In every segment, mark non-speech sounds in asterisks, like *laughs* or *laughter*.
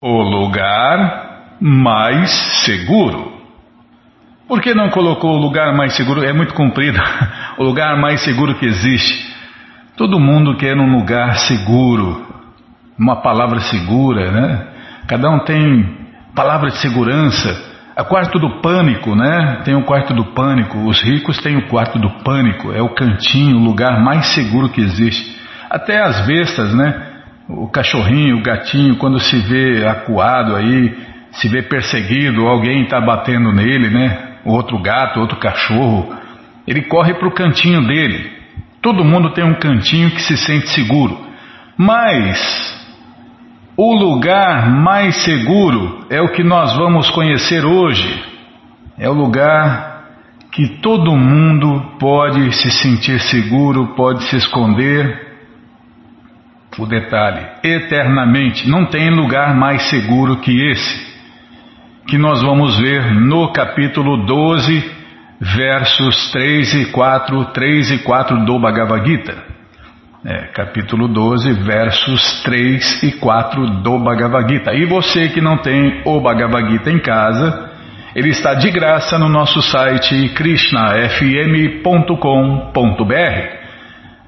O lugar mais seguro. Por que não colocou o lugar mais seguro? É muito comprido. *laughs* o lugar mais seguro que existe. Todo mundo quer um lugar seguro, uma palavra segura, né? Cada um tem palavra de segurança. A quarto do pânico, né? Tem o quarto do pânico. Os ricos têm o quarto do pânico. É o cantinho, o lugar mais seguro que existe. Até as bestas, né? O cachorrinho, o gatinho, quando se vê acuado aí, se vê perseguido, alguém está batendo nele, né? Outro gato, outro cachorro, ele corre para o cantinho dele. Todo mundo tem um cantinho que se sente seguro. Mas o lugar mais seguro é o que nós vamos conhecer hoje. É o lugar que todo mundo pode se sentir seguro, pode se esconder. O detalhe, eternamente, não tem lugar mais seguro que esse, que nós vamos ver no capítulo 12, versos 3 e 4, 3 e 4 do Bhagavad Gita. É, capítulo 12, versos 3 e 4 do Bhagavad Gita. E você que não tem o Bhagavad Gita em casa, ele está de graça no nosso site krishnafm.com.br.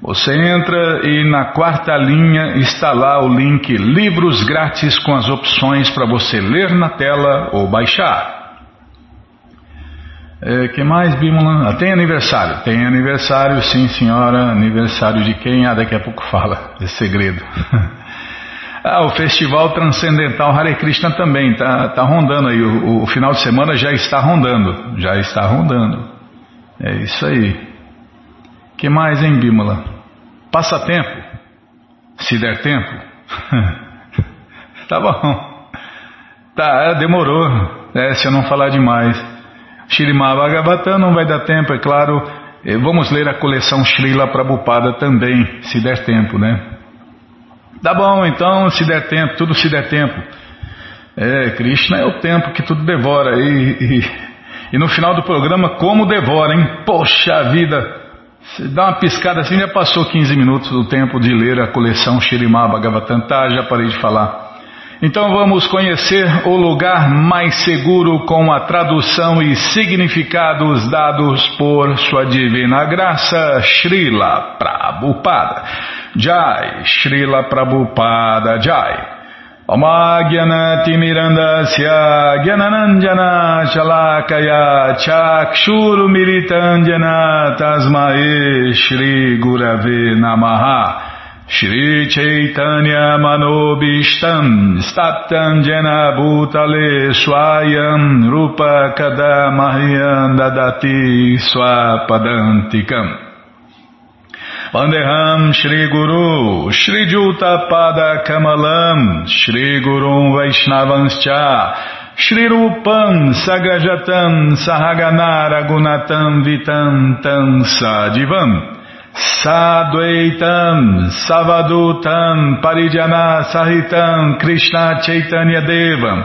Você entra e na quarta linha está lá o link Livros Grátis com as opções para você ler na tela ou baixar. É, que mais, Bimala? Ah, tem aniversário. Tem aniversário, sim, senhora. Aniversário de quem? Ah, daqui a pouco fala. *laughs* É segredo. *laughs* ah, o Festival Transcendental Hare Krishna também. Tá, tá rondando aí. O, o final de semana já está rondando. Já está rondando. É isso aí. Que mais, hein, Bimala? Passatempo. Se der tempo. *laughs* tá bom. Tá, demorou. É, se eu não falar demais. Shrimad Bhagavatam não vai dar tempo, é claro. Eh, vamos ler a coleção Srila Prabhupada também, se der tempo, né? Tá bom, então, se der tempo, tudo se der tempo. É, Krishna é o tempo que tudo devora. E, e, e no final do programa, como devora, hein? Poxa vida! Dá uma piscada assim, já passou 15 minutos do tempo de ler a coleção Shirimá Bhagavatam. Tá, já parei de falar. Então vamos conhecer o lugar mais seguro com a tradução e significados dados por Sua Divina Graça, Srila Prabhupada. Jai, Srila Prabhupada Jai. Mirandasya Gyananandjana Shalakaya Chakshuru Militandjana Tasmae Shri Gurave Namaha Shri Chaitanya Manobishtam Staptam Jena Bhutale Swayam Rupa Vandeham Shri Guru Shri Juta Pada Kamalam Shri Guru Vaishnavanscha Shri Rupam Sagrajatam Sahagana Gunatam Vitam Tam Sadivam Sadvaitam Savadutam Parijana Sahitam Krishna Chaitanya Devam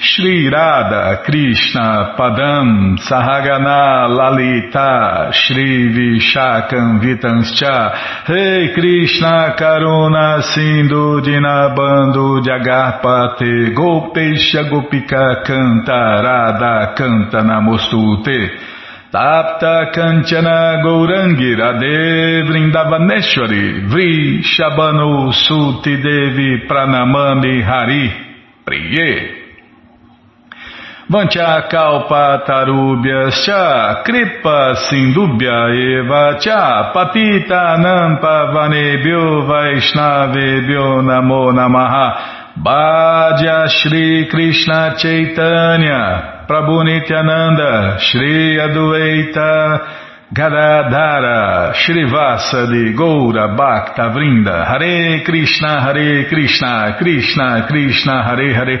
Shri Radha Krishna Padam Sahagana Lalita Shri Vishakam Vitanscha Rei Krishna Karuna Sindhu Dinabando Jagarpate Gopesha Gopika Canta Radha Namostute Tapta Kanchana Gourangi Radhe Vrindavaneshwari Vri Shabanu Suti Devi Pranamami Hari Priye Vancha Kalpa Tarubhya Cha Kripa Sindubhya Eva Cha Patita Nampa Vanebhyo Vaishnavebhyo Namo Namaha. Bhaja Shri Krishna Chaitanya Prabhu Nityananda, Shri Adueita Gadadhara, Shrivasa Goura Bhakta Vrinda, Hare Krishna, Hare Krishna, Krishna Krishna, Hare Hare,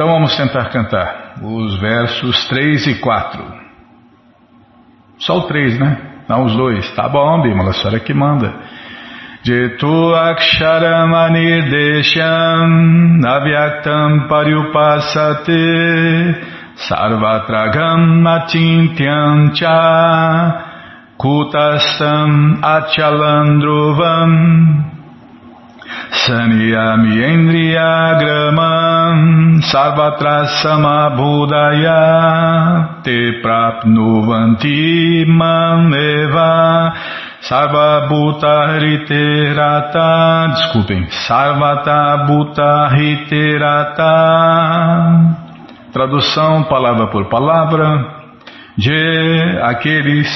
Então vamos tentar cantar os versos 3 e 4. Só o 3, né? Não os dois. Tá bom, Bimala, a senhora que manda. Jetu aksharam anirdesham avyaktam paryupasate sarvatragam atintyam cha kutastam achalandruvam Saniyami Endriyagramam Sarvatrasamabhudaya Te prapnuvanti maneva Sarvabhuta Riterata Desculpem, Sarvata Bhuta Riterata Tradução palavra por palavra de aqueles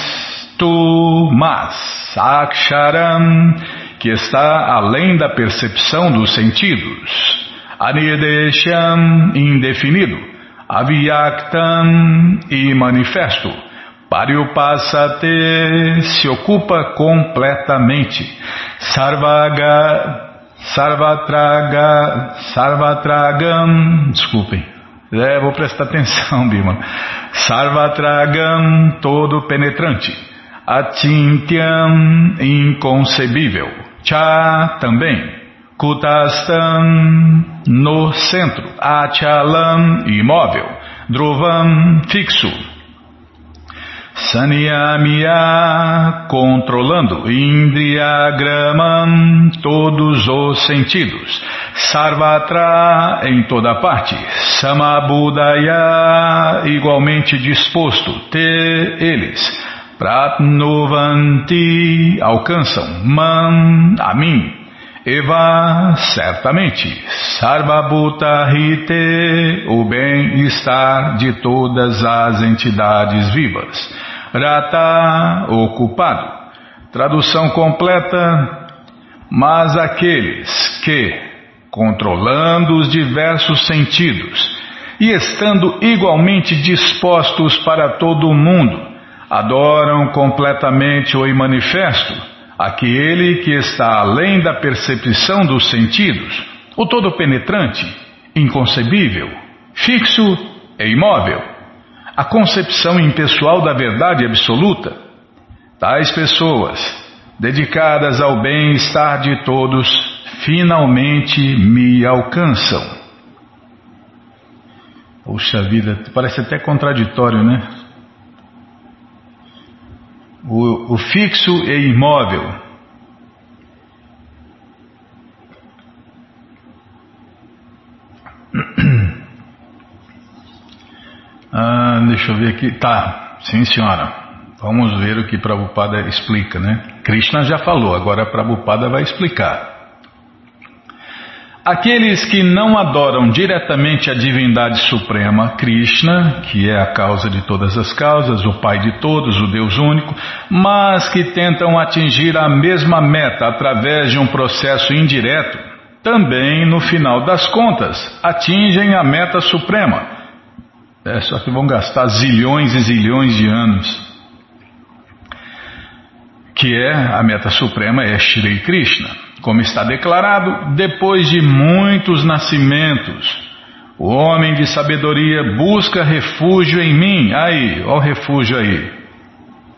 tu mas Aksharam que está além da percepção dos sentidos. Anirdesham, indefinido. Avyaktam, e manifesto. Paryupasate, se ocupa completamente. Sarvaga, Sarvatraga, Sarvatragam, desculpem, é, vou prestar atenção, *laughs* Bima. Sarvatragam, todo penetrante. Atintyam, inconcebível. Cha também. Kutastam no centro. Achalam imóvel. Dhruvam fixo. Sanyamya controlando. Indriyagramam todos os sentidos. Sarvatra em toda parte. Samabudaya igualmente disposto. Te eles. Pratnovanti alcançam, man a mim, Eva certamente, Sarvabhuta Hite o bem-estar de todas as entidades vivas, Rata ocupado, tradução completa, mas aqueles que, controlando os diversos sentidos e estando igualmente dispostos para todo o mundo, adoram completamente o imanifesto, aquele que está além da percepção dos sentidos, o todo penetrante, inconcebível, fixo e imóvel, a concepção impessoal da verdade absoluta. Tais pessoas, dedicadas ao bem-estar de todos, finalmente me alcançam. Puxa vida, parece até contraditório, né? O, o fixo e imóvel. *clears throat* Ah, deixa eu ver aqui. Tá, sim senhora. Vamos ver o que Prabhupada explica, né? Krishna já falou, agora Prabhupada vai explicar. Aqueles que não adoram diretamente a divindade suprema, Krishna, que é a causa de todas as causas, o Pai de todos, o Deus único, mas que tentam atingir a mesma meta através de um processo indireto, também, no final das contas, atingem a meta suprema. É só que vão gastar zilhões e zilhões de anos. Que é a meta suprema é Shri Krishna. Como está declarado, depois de muitos nascimentos, o homem de sabedoria busca refúgio em mim. Aí, ó refúgio aí.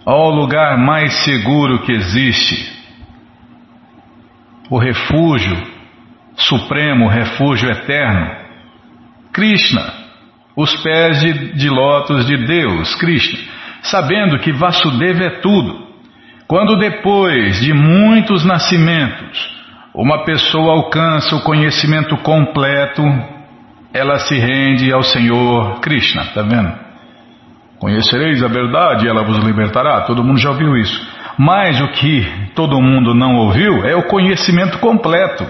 Ó o lugar mais seguro que existe. O refúgio supremo, o refúgio eterno. Krishna, os pés de, de lótus de Deus, Krishna, sabendo que Vasudeva é tudo. Quando depois de muitos nascimentos, uma pessoa alcança o conhecimento completo, ela se rende ao Senhor Krishna, está vendo? Conhecereis a verdade, ela vos libertará. Todo mundo já ouviu isso. Mas o que todo mundo não ouviu é o conhecimento completo.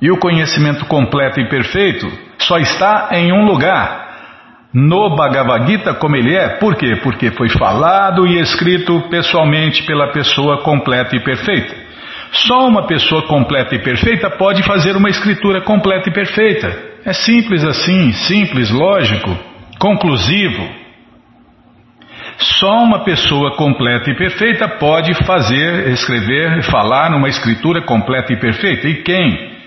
E o conhecimento completo e perfeito só está em um lugar. No Bhagavad Gita, como ele é, por quê? Porque foi falado e escrito pessoalmente pela pessoa completa e perfeita. Só uma pessoa completa e perfeita pode fazer uma escritura completa e perfeita. É simples assim, simples, lógico, conclusivo. Só uma pessoa completa e perfeita pode fazer, escrever, falar numa escritura completa e perfeita. E quem?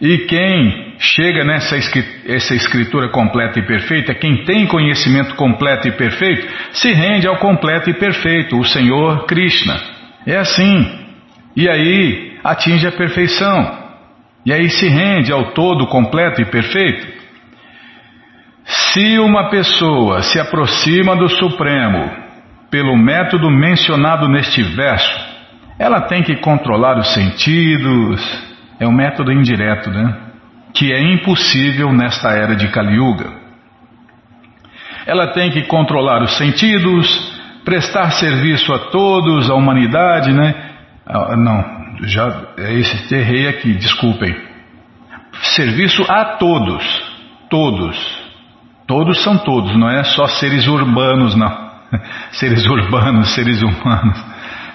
E quem chega nessa essa escritura completa e perfeita, quem tem conhecimento completo e perfeito, se rende ao completo e perfeito, o Senhor Krishna. É assim. E aí atinge a perfeição. E aí se rende ao todo completo e perfeito. Se uma pessoa se aproxima do Supremo pelo método mencionado neste verso, ela tem que controlar os sentidos, é um método indireto, né? Que é impossível nesta era de Kali Yuga. Ela tem que controlar os sentidos, prestar serviço a todos, a humanidade, né? Ah, não, já é esse errei aqui, desculpem. Serviço a todos, todos. Todos são todos, não é só seres urbanos, não. *laughs* Seres urbanos, seres humanos.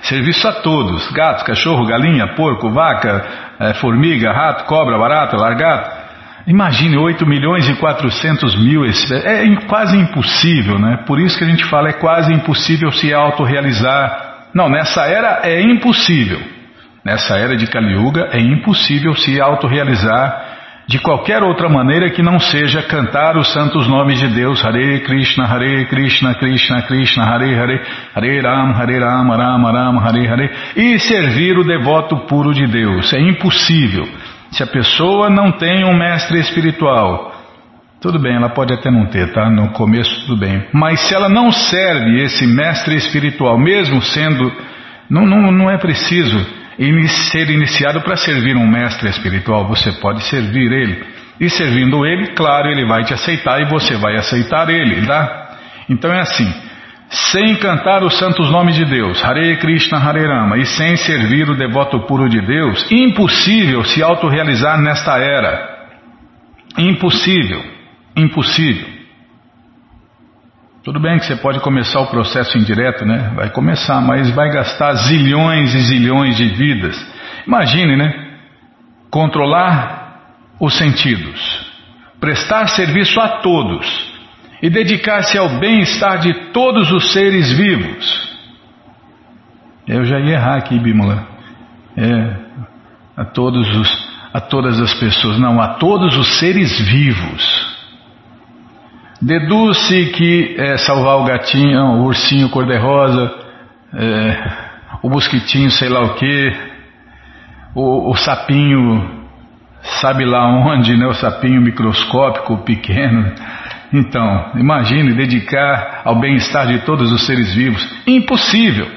Serviço a todos: gatos, cachorro, galinha, porco, vaca, é, formiga, rato, cobra, barata, largato. Imagine 8 milhões e 400 mil espécies. É quase impossível, né? Por isso que a gente fala, é quase impossível se autorrealizar. Não, nessa era é impossível. Nessa era de Kali Yuga é impossível se autorrealizar de qualquer outra maneira que não seja cantar os santos nomes de Deus, Hare Krishna, Hare Krishna, Krishna Krishna, Hare Hare, Hare Ram, Hare Ram, Ram Ram, Hare Hare, e servir o devoto puro de Deus. É impossível. Se a pessoa não tem um mestre espiritual, tudo bem, ela pode até não ter, tá? No começo tudo bem. Mas se ela não serve esse mestre espiritual, mesmo sendo, não, não, não é preciso ser iniciado para servir um mestre espiritual, você pode servir ele. E servindo ele, claro, ele vai te aceitar e você vai aceitar ele, tá? Então é assim, sem cantar os santos nomes de Deus, Hare Krishna, Hare Rama, e sem servir o devoto puro de Deus, impossível se autorrealizar nesta era. Impossível, impossível. Tudo bem que você pode começar o processo indireto, né? Vai começar, mas vai gastar zilhões e zilhões de vidas. Imagine, né? Controlar os sentidos, prestar serviço a todos e dedicar-se ao bem-estar de todos os seres vivos. Eu já ia errar aqui, Bímola. É, a todos os, a todas as pessoas, não, a todos os seres vivos. Deduz-se que é, salvar o gatinho, o ursinho cor-de-rosa, é, o mosquitinho sei lá o que, o, o, sapinho sabe lá onde, né, o sapinho microscópico pequeno. Então, imagine dedicar ao bem-estar de todos os seres vivos. Impossível.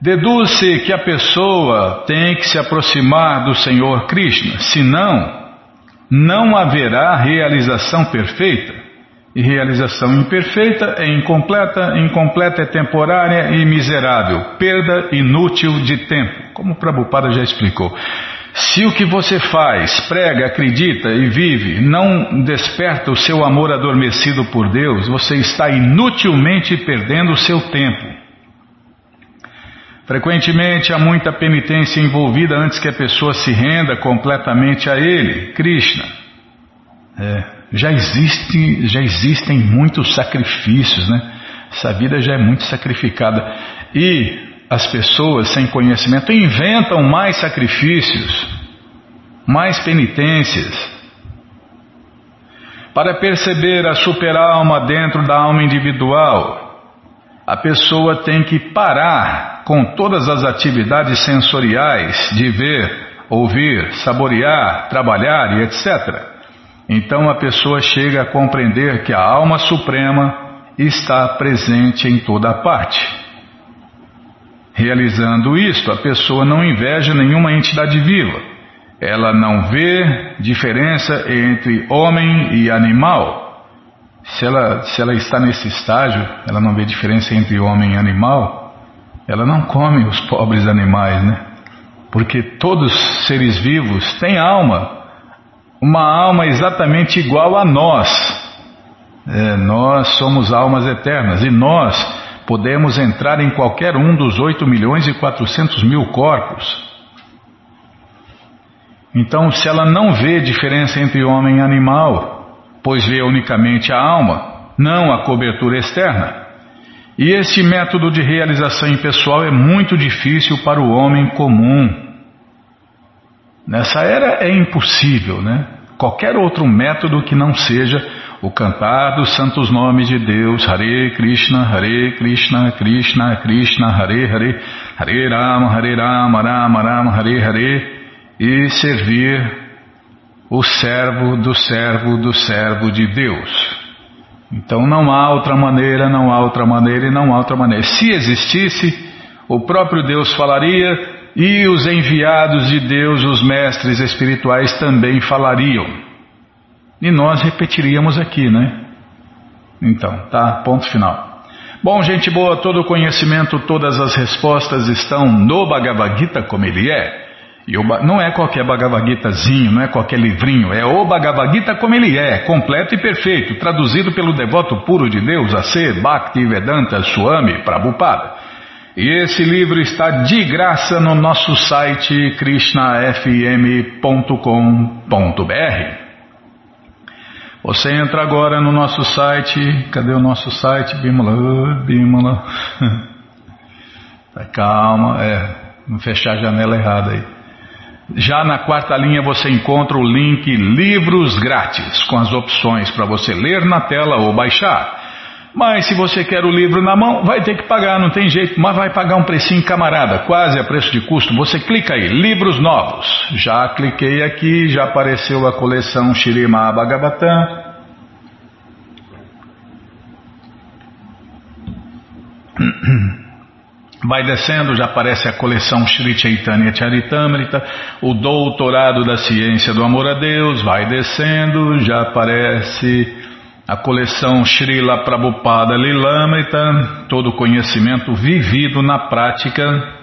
Deduz-se que a pessoa tem que se aproximar do Senhor Krishna, senão não haverá realização perfeita. E realização imperfeita é incompleta, incompleta é temporária e miserável, perda inútil de tempo, como o Prabhupada já explicou. Se o que você faz, prega, acredita e vive não desperta o seu amor adormecido por Deus, você está inutilmente perdendo o seu tempo. Frequentemente há muita penitência envolvida antes que a pessoa se renda completamente a Ele, Krishna. É, já, existe, já existem muitos sacrifícios, né? Essa vida já é muito sacrificada. E as pessoas sem conhecimento inventam mais sacrifícios, mais penitências. Para perceber a super-alma dentro da alma individual, a pessoa tem que parar com todas as atividades sensoriais de ver, ouvir, saborear, trabalhar e etc. Então a pessoa chega a compreender que a alma suprema está presente em toda parte. Realizando isto, a pessoa não inveja nenhuma entidade viva. Ela não vê diferença entre homem e animal. Se ela, se ela está nesse estágio, ela não vê diferença entre homem e animal, ela não come os pobres animais, né? Porque todos os seres vivos têm alma, uma alma exatamente igual a nós. É, nós somos almas eternas e nós podemos entrar em qualquer um dos 8 milhões e 400 mil corpos. Então, se ela não vê diferença entre homem e animal, pois vê unicamente a alma, não a cobertura externa, e este método de realização impessoal é muito difícil para o homem comum. Nessa era é impossível, né? Qualquer outro método que não seja o cantar dos santos nomes de Deus, Hare Krishna, Hare Krishna, Krishna, Krishna, Hare Hare, Hare Rama, Hare Rama, Rama Rama, Hare Hare, e servir o servo do servo do servo de Deus. Então não há outra maneira, não há outra maneira e não há outra maneira. Se existisse, o próprio Deus falaria e os enviados de Deus, os mestres espirituais, também falariam. E nós repetiríamos aqui, né? Então, tá, ponto final. Bom, gente boa, todo o conhecimento, todas as respostas estão no Bhagavad Gita como ele é. E o, não é qualquer Bhagavad Gitazinho, não é qualquer livrinho, é o Bhagavad Gita como ele é, completo e perfeito, traduzido pelo devoto puro de Deus, a ser Bhaktivedanta Swami Prabhupada. E esse livro está de graça no nosso site krishnafm.com.br. Você entra agora no nosso site, cadê o nosso site? Bimala, Bimala. *laughs* Calma, é, não fechar a janela errada aí. Já na quarta linha você encontra o link Livros Grátis, com as opções para você ler na tela ou baixar. Mas se você quer o livro na mão, vai ter que pagar, não tem jeito, mas vai pagar um precinho camarada, quase a preço de custo. Você clica aí, livros novos. Já cliquei aqui, já apareceu a coleção Shirima Bhagavatam. Vai descendo, já aparece a coleção Sri Chaitanya Charitamrita, o Doutorado da Ciência do Amor a Deus, vai descendo, já aparece a coleção Srila Prabhupada Lilamrita, todo conhecimento vivido na prática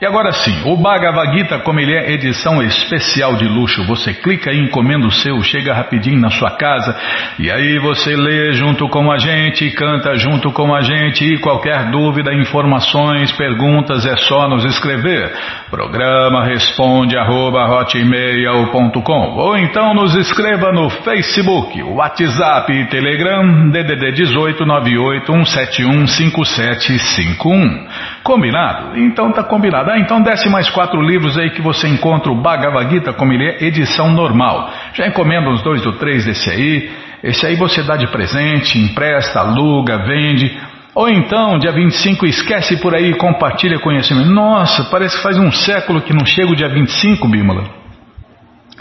e agora sim, o Bhagavad Gita, como ele é edição especial de luxo, você clica e encomenda o seu, chega rapidinho na sua casa, e aí você lê junto com a gente, canta junto com a gente, e qualquer dúvida, informações, perguntas, é só nos escrever. Programa responde arroba hotmail.com ou então nos escreva no Facebook, WhatsApp e Telegram, DDD 18 98 171 5751. Combinado? Então tá combinado. Ah, então desce mais quatro livros aí que você encontra o Bhagavad Gita como ele é, edição normal. Já encomenda uns dois ou três desse aí. Esse aí você dá de presente, empresta, aluga, vende. Ou então, dia 25, esquece por aí e compartilha conhecimento. Nossa, parece que faz um século que não chega o dia 25, Bímola.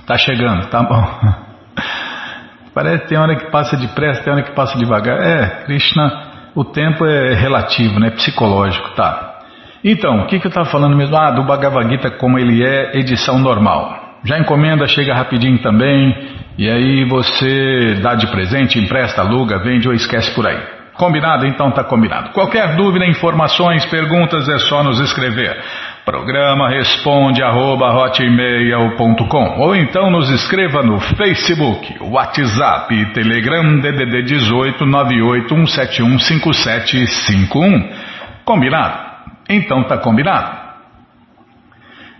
Tá chegando, tá bom. *laughs* Parece que tem hora que passa depressa, tem hora que passa devagar. É, Krishna, o tempo é relativo, né? Psicológico, tá. Então, o que, que eu estava falando mesmo? Ah, do Bhagavad Gita como ele é, edição normal. Já encomenda, chega rapidinho também, e aí você dá de presente, empresta, aluga, vende ou esquece por aí. Combinado? Então tá combinado. Qualquer dúvida, informações, perguntas é só nos escrever. Programa responde arroba hotmail.com ou então nos escreva no Facebook, WhatsApp Telegram DDD 18 981715751. Combinado? Então tá combinado.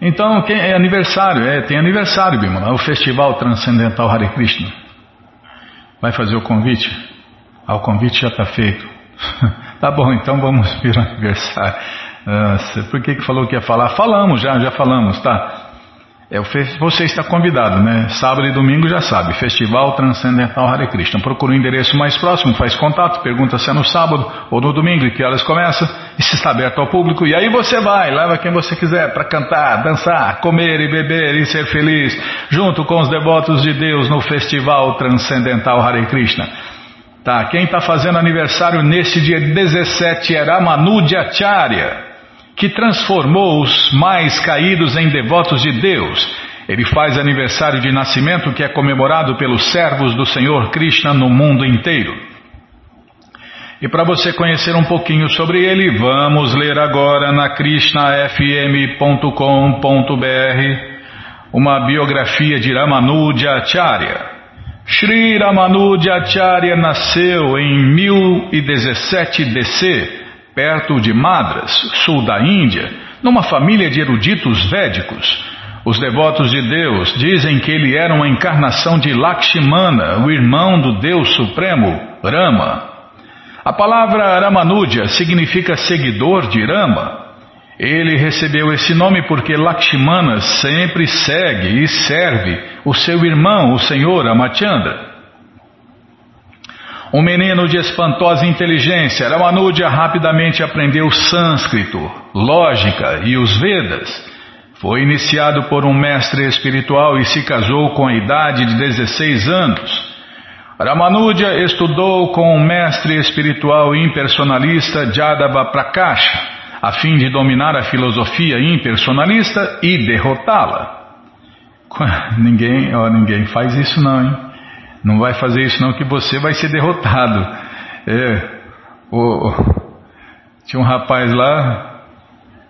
Então, quem é aniversário, é, tem aniversário, Bimala, o Festival Transcendental Hare Krishna. Vai fazer o convite? Ah, o convite já está feito. *laughs* tá bom, então vamos vir o aniversário. Por que, que falou que ia falar? Falamos já, já falamos, tá? É, você está convidado, né? Sábado e domingo já sabe. Festival Transcendental Hare Krishna. Procura o endereço mais próximo, faz contato, pergunta se é no sábado ou no domingo e que horas começa e se está aberto ao público. E aí você vai, leva quem você quiser para cantar, dançar, comer e beber e ser feliz, junto com os devotos de Deus no Festival Transcendental Hare Krishna. Tá, quem está fazendo aniversário neste dia 17 é Ramanujacharya que transformou os mais caídos em devotos de Deus. Ele faz aniversário de nascimento que é comemorado pelos servos do Senhor Krishna no mundo inteiro. E para você conhecer um pouquinho sobre ele, vamos ler agora na krishnafm.com.br uma biografia de Ramanuja Acharya. Sri Ramanuja Acharya nasceu em 1017 DC perto de Madras, sul da Índia, numa família de eruditos védicos. Os devotos de Deus dizem que ele era uma encarnação de Lakshmana, o irmão do Deus Supremo, Rama. A palavra Ramanuja significa seguidor de Rama. Ele recebeu esse nome porque Lakshmana sempre segue e serve o seu irmão, o senhor Amachandra. Um menino de espantosa inteligência, Ramanuja rapidamente aprendeu sânscrito, lógica e os Vedas. Foi iniciado por um mestre espiritual e se casou com a idade de 16 anos. Ramanuja estudou com um mestre espiritual impersonalista Jadava Prakasha, a fim de dominar a filosofia impersonalista e derrotá-la. Ninguém, ó, ninguém faz isso não, hein? Não vai fazer isso não que você vai ser derrotado. É, o, tinha um rapaz lá,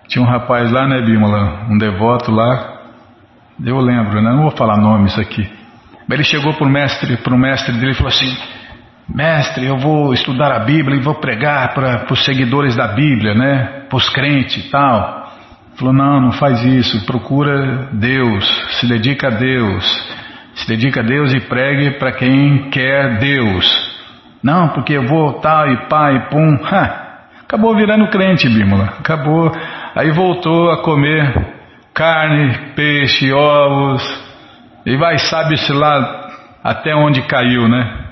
tinha um rapaz lá, né, Bímola? Um devoto lá. Eu lembro, né? Não vou falar nome isso aqui. Mas ele chegou para o mestre, pro mestre dele e falou assim: Mestre, eu vou estudar a Bíblia e vou pregar para os seguidores da Bíblia, né? Para os crentes e tal. Falou: Não, não faz isso. Procura Deus, se dedica a Deus. Se dedica a Deus e pregue para quem quer Deus. Não, porque eu vou tal e pá e pum. Ha, acabou virando crente, Bímola. Acabou. Aí voltou a comer carne, peixe, ovos. E vai, sabe-se lá até onde caiu, né?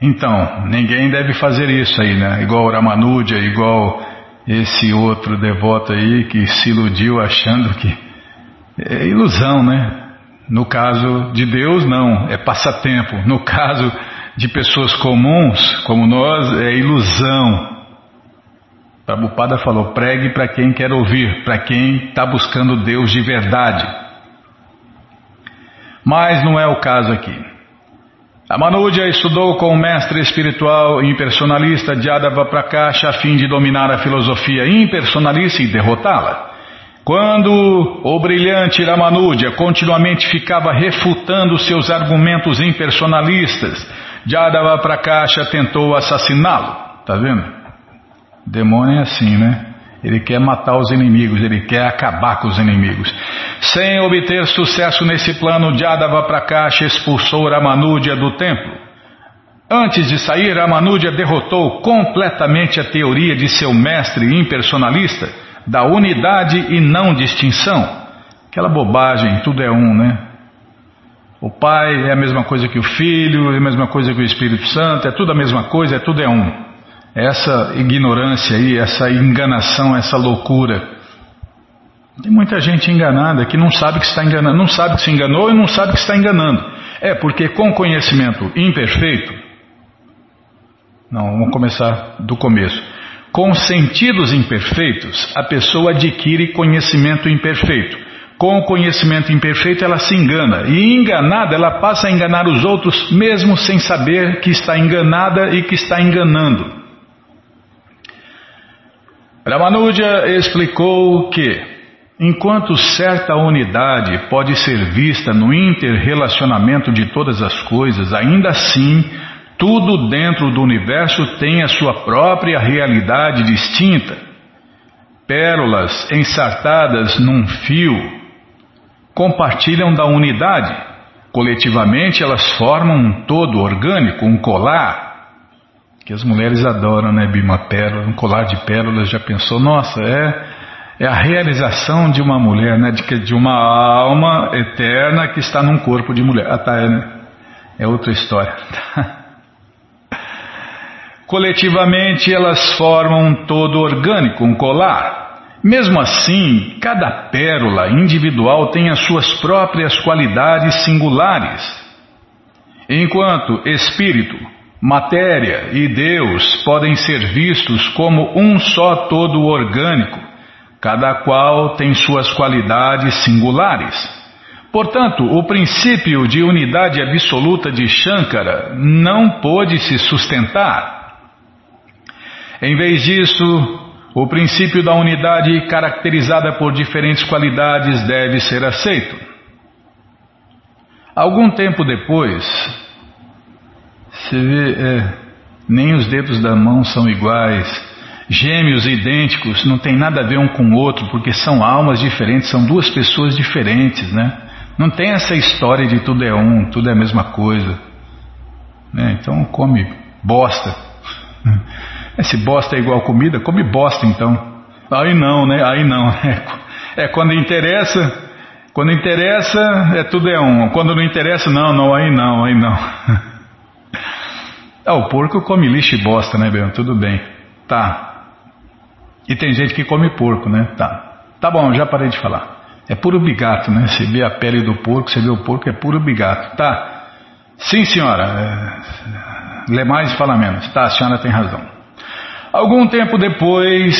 Então, ninguém deve fazer isso aí, né? Igual Ramanuja, igual esse outro devoto aí que se iludiu achando que é ilusão, né? No caso de Deus, não, é passatempo. No caso de pessoas comuns, como nós, é ilusão. Prabhupada falou: pregue para quem quer ouvir, para quem está buscando Deus de verdade. Mas não é o caso aqui. A Manuja estudou com o mestre espiritual impersonalista Jadava Prakasha a fim de dominar a filosofia impersonalista e derrotá-la. Quando o brilhante Ramanuja continuamente ficava refutando seus argumentos impersonalistas, Jadava Prakasha tentou assassiná-lo. Tá vendo? Demônio é assim, né? Ele quer matar os inimigos, ele quer acabar com os inimigos. Sem obter sucesso nesse plano, Jadava Prakasha expulsou Ramanuja do templo. Antes de sair, Ramanuja derrotou completamente a teoria de seu mestre impersonalista da unidade e não distinção. Aquela bobagem, tudo é um, né? O Pai é a mesma coisa que o Filho, é a mesma coisa que o Espírito Santo, é tudo a mesma coisa, é tudo é um. Essa ignorância aí, essa enganação, essa loucura. Tem muita gente enganada que não sabe que está enganando, não sabe que se enganou e não sabe que está enganando. É porque com conhecimento imperfeito, não, vamos começar do começo. Com sentidos imperfeitos, a pessoa adquire conhecimento imperfeito. Com o conhecimento imperfeito, ela se engana. E enganada, ela passa a enganar os outros, mesmo sem saber que está enganada e que está enganando. Ramanuja explicou que, enquanto certa unidade pode ser vista no interrelacionamento de todas as coisas, ainda assim tudo dentro do universo tem a sua própria realidade distinta. Pérolas ensartadas num fio compartilham da unidade. Coletivamente elas formam um todo orgânico, um colar. Que as mulheres adoram, né, Bima? Pérola, um colar de pérolas. Já pensou? Nossa, é, é a realização de uma mulher, né? De, de uma alma eterna que está num corpo de mulher. Ah, tá, é, né? É outra história. *laughs* Coletivamente elas formam um todo orgânico, um colar. Mesmo assim, cada pérola individual tem as suas próprias qualidades singulares. Enquanto espírito, matéria e Deus podem ser vistos como um só todo orgânico, cada qual tem suas qualidades singulares. Portanto, o princípio de unidade absoluta de Shankara não pôde se sustentar em vez disso, o princípio da unidade, caracterizada por diferentes qualidades, deve ser aceito. Algum tempo depois, você vê, é, nem os dedos da mão são iguais, gêmeos idênticos não tem nada a ver um com o outro, porque são almas diferentes, são duas pessoas diferentes, né? Não tem essa história de tudo é um, tudo é a mesma coisa. Né? Então come bosta. Se bosta é igual comida, come bosta então. Aí não, né? Aí não. *laughs* É, é quando interessa, quando interessa, é tudo é um. Quando não interessa, não, não, aí não, aí não. *laughs* Ah, o porco come lixo e bosta, né, Bel? Tudo bem. Tá. E tem gente que come porco, né? Tá. Tá bom, já parei de falar. É puro bigato, né? Você vê a pele do porco, você vê o porco, é puro bigato. Tá. Sim, senhora. É... Lê mais e fala menos. Tá, a senhora tem razão. Algum tempo depois,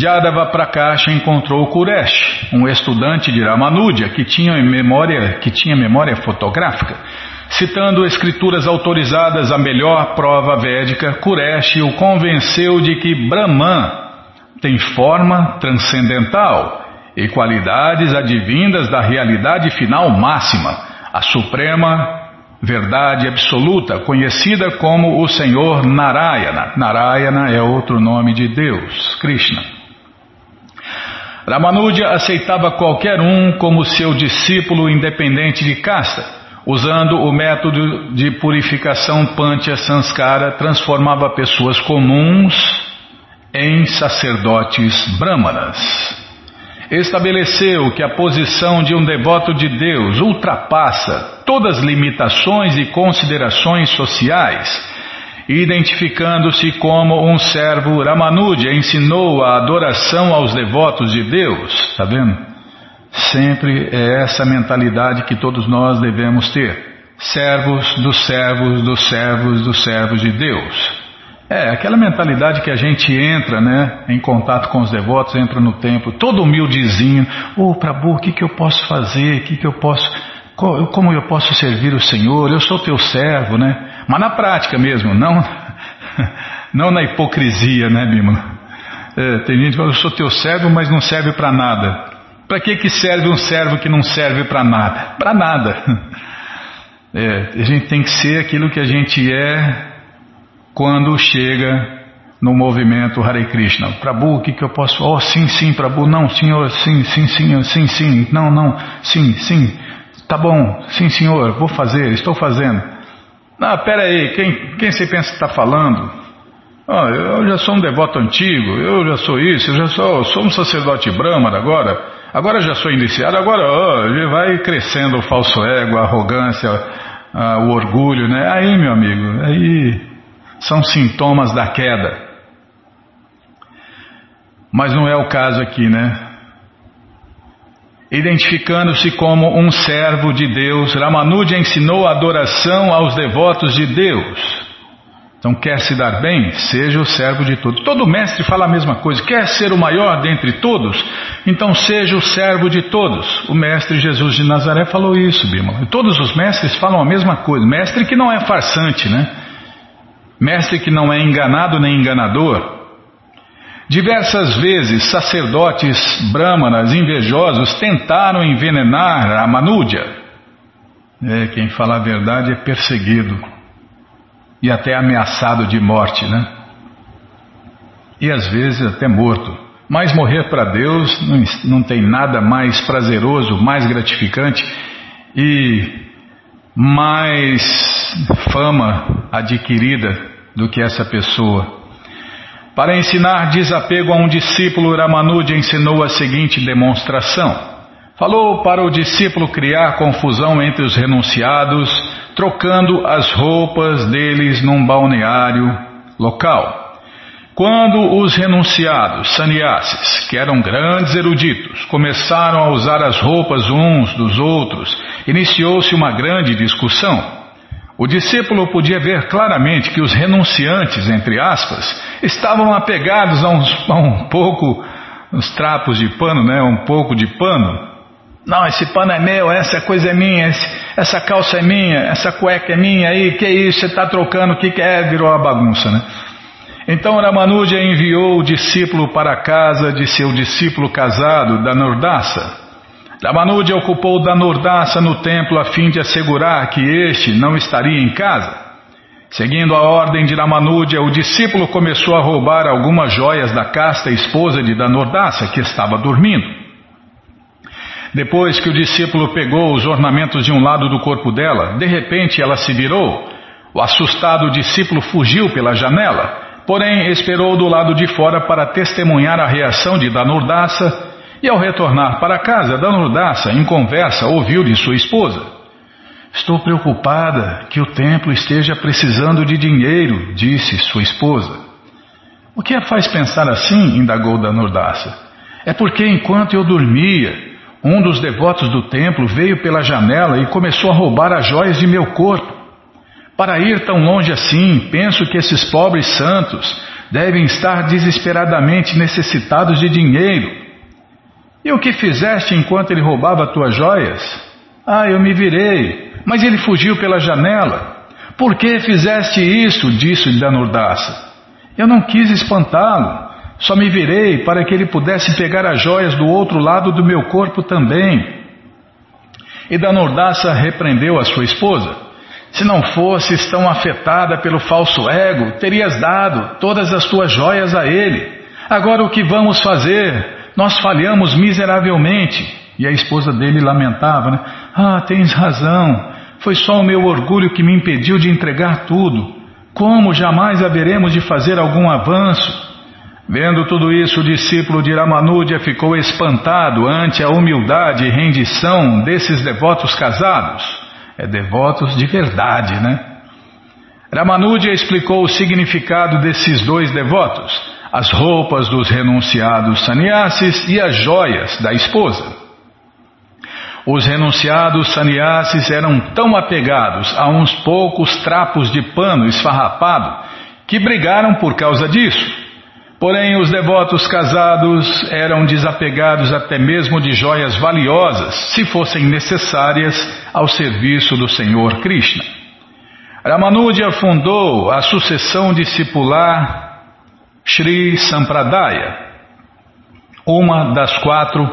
Jadava Prakash encontrou Kuresh, um estudante de Ramanuja que tinha memória, que tinha memória fotográfica. Citando escrituras autorizadas a melhor prova védica, Kuresh o convenceu de que Brahman tem forma transcendental e qualidades advindas da realidade final máxima, a suprema verdade absoluta, conhecida como o Senhor Narayana. Narayana é outro nome de Deus, Krishna. Ramanuja aceitava qualquer um como seu discípulo independente de casta Usando o método de purificação Pancha Sanskara, transformava pessoas comuns em sacerdotes brahmanas. Estabeleceu que a posição de um devoto de Deus ultrapassa todas as limitações e considerações sociais. Identificando-se como um servo, Ramanuja ensinou a adoração aos devotos de Deus. Está vendo? Sempre é essa mentalidade que todos nós devemos ter. Servos dos servos dos servos dos servos de Deus. É, aquela mentalidade que a gente entra, né, em contato com os devotos, entra no templo, todo humildezinho, ô oh, Prabhu, o que, que eu posso fazer, o que, que eu posso, como eu posso servir o Senhor, eu sou teu servo, né, mas na prática mesmo, não, *laughs* não na hipocrisia, né, Bímola? É, tem gente que fala, eu sou teu servo, mas não serve para nada. Para que, que serve um servo que não serve para nada? Para nada. *laughs* É, a gente tem que ser aquilo que a gente é quando chega no movimento Hare Krishna. Prabhu, o que, que eu posso? Oh, sim, sim, Prabhu. Não, senhor, sim, sim, sim, sim, sim. Não, não, sim, sim. Tá bom, sim, senhor, vou fazer, estou fazendo. Ah, pera aí, quem, quem você pensa que está falando? Oh, eu já sou um devoto antigo, eu já sou isso, eu já sou, sou um sacerdote brahmana agora. Agora já sou iniciado, agora oh, vai crescendo o falso ego, a arrogância, a, o orgulho, né? Aí, meu amigo, aí são sintomas da queda. Mas não é o caso aqui, né? Identificando-se como um servo de Deus, Ramanuja ensinou a adoração aos devotos de Deus. Então, quer se dar bem? Seja o servo de todos. Todo mestre fala a mesma coisa. Quer ser o maior dentre todos? Então, seja o servo de todos. O mestre Jesus de Nazaré falou isso, Bima. Todos os mestres falam a mesma coisa. Mestre que não é farsante, né? Mestre que não é enganado nem enganador. Diversas vezes, sacerdotes brahmanas invejosos tentaram envenenar a Manúdia. É, quem fala a verdade é perseguido e até ameaçado de morte, né? E às vezes até morto. Mas morrer para Deus não, não tem nada mais prazeroso, mais gratificante e mais fama adquirida do que essa pessoa. Para ensinar desapego a um discípulo, Ramanuja ensinou a seguinte demonstração. Falou para o discípulo criar confusão entre os renunciados, trocando as roupas deles num balneário local. Quando os renunciados, sannyasis, que eram grandes eruditos, começaram a usar as roupas uns dos outros, iniciou-se uma grande discussão. O discípulo podia ver claramente que os renunciantes, entre aspas, estavam apegados a, uns, a um pouco os trapos de pano, né, um pouco de pano, não, esse pano é meu, essa coisa é minha, essa calça é minha, essa cueca é minha, aí, que isso, você está trocando, o que, que é? Virou a bagunça, né? Então Ramanuja enviou o discípulo para a casa de seu discípulo casado, Danurdasa. Ramanuja ocupou Danurdasa no templo a fim de assegurar que este não estaria em casa. Seguindo a ordem de Ramanuja, o discípulo começou a roubar algumas joias da casta esposa de Danurdasa, que estava dormindo. Depois que o discípulo pegou os ornamentos de um lado do corpo dela, de repente ela se virou. O assustado discípulo fugiu pela janela. porém esperou do lado de fora para testemunhar a reação de Danurdasa e ao retornar para casa, Danurdasa, em conversa, ouviu de sua esposa. Estou preocupada que o templo esteja precisando de dinheiro, disse sua esposa. O que a faz pensar assim? indagou Danurdasa. É porque enquanto eu dormia, um dos devotos do templo veio pela janela e começou a roubar as joias de meu corpo. Para ir tão longe assim, penso que esses pobres santos devem estar desesperadamente necessitados de dinheiro. E o que fizeste enquanto ele roubava tuas joias? Ah, eu me virei, mas ele fugiu pela janela. Por que fizeste isso? disse Danurdasa. Eu não quis espantá-lo, só me virei para que ele pudesse pegar as joias do outro lado do meu corpo também. E Danurdasa repreendeu a sua esposa. Se não fosses tão afetada pelo falso ego, terias dado todas as tuas joias a ele. Agora o que vamos fazer? Nós falhamos miseravelmente. E a esposa dele lamentava, né? Ah, tens razão. Foi só o meu orgulho que me impediu de entregar tudo. Como jamais haveremos de fazer algum avanço? Vendo tudo isso, o discípulo de Ramanuja ficou espantado ante a humildade e rendição desses devotos casados é devotos de verdade, né? Ramanuja explicou o significado desses dois devotos, as roupas dos renunciados sannyasis e as joias da esposa. Os renunciados sannyasis eram tão apegados a uns poucos trapos de pano esfarrapado que brigaram por causa disso. Porém, os devotos casados eram desapegados até mesmo de joias valiosas, se fossem necessárias ao serviço do Senhor Krishna. Ramanuja fundou a sucessão discipular Sri Sampradaya, uma das quatro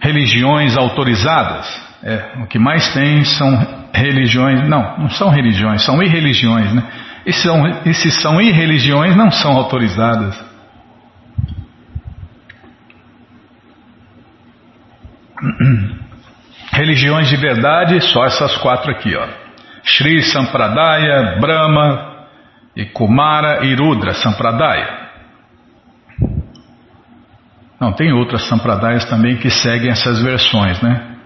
religiões autorizadas. É, o que mais tem são religiões, não, não são religiões, são irreligiões, né? E são, e se são irreligiões, não são autorizadas. *clears throat* Religiões de verdade, só essas quatro aqui, ó. Shri Sampradaya, Brahma e Kumara e Rudra Sampradaya. Não, tem outras Sampradayas também que seguem essas versões, né?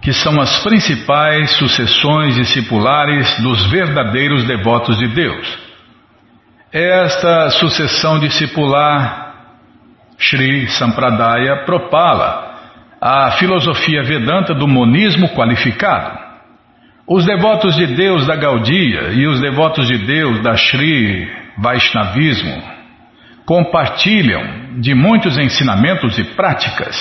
Que são as principais sucessões discipulares dos verdadeiros devotos de Deus. Esta sucessão discipular, Shri Sampradaya, propala a filosofia Vedanta do monismo qualificado. Os devotos de Deus da Gaudia e os devotos de Deus da Sri Vaishnavismo compartilham de muitos ensinamentos e práticas.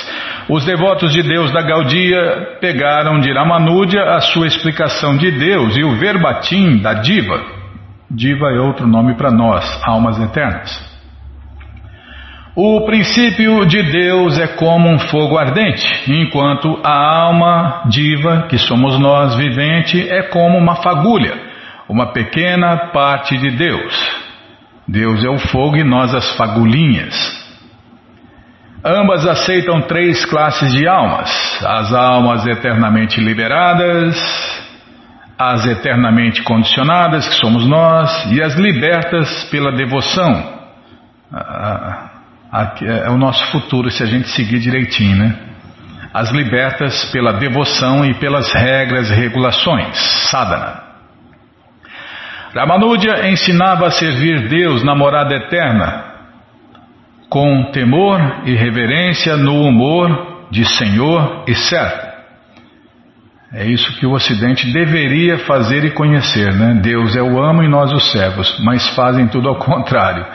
Os devotos de Deus da Gaudia pegaram de Ramanuja a sua explicação de Deus e o verbatim da Diva. Diva é outro nome para nós, almas eternas. O princípio de Deus é como um fogo ardente, enquanto a alma diva, que somos nós vivente, é como uma fagulha, uma pequena parte de Deus. Deus é o fogo e nós as fagulhinhas. Ambas aceitam três classes de almas: as almas eternamente liberadas, as eternamente condicionadas, que somos nós, e as libertas pela devoção. É, é o nosso futuro se a gente seguir direitinho, né? As libertas pela devoção e pelas regras e regulações, sadhana. Ramanuja ensinava a servir Deus na morada eterna, com temor e reverência no humor de Senhor e servo. É isso que o Ocidente deveria fazer e conhecer, né? Deus é o amo e nós os servos, mas fazem tudo ao contrário.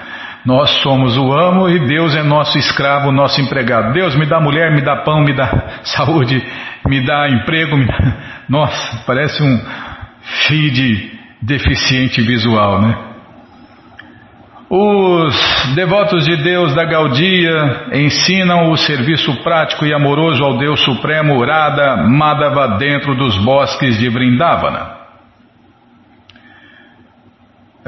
Nós somos o amo e Deus é nosso escravo, nosso empregado. Deus me dá mulher, me dá pão, me dá *laughs* saúde, me dá emprego. Me. *laughs* Nossa, parece um feed deficiente visual, né? Os devotos de Deus da Gaudia ensinam o serviço prático e amoroso ao Deus Supremo Radha Madhava dentro dos bosques de Vrindavana.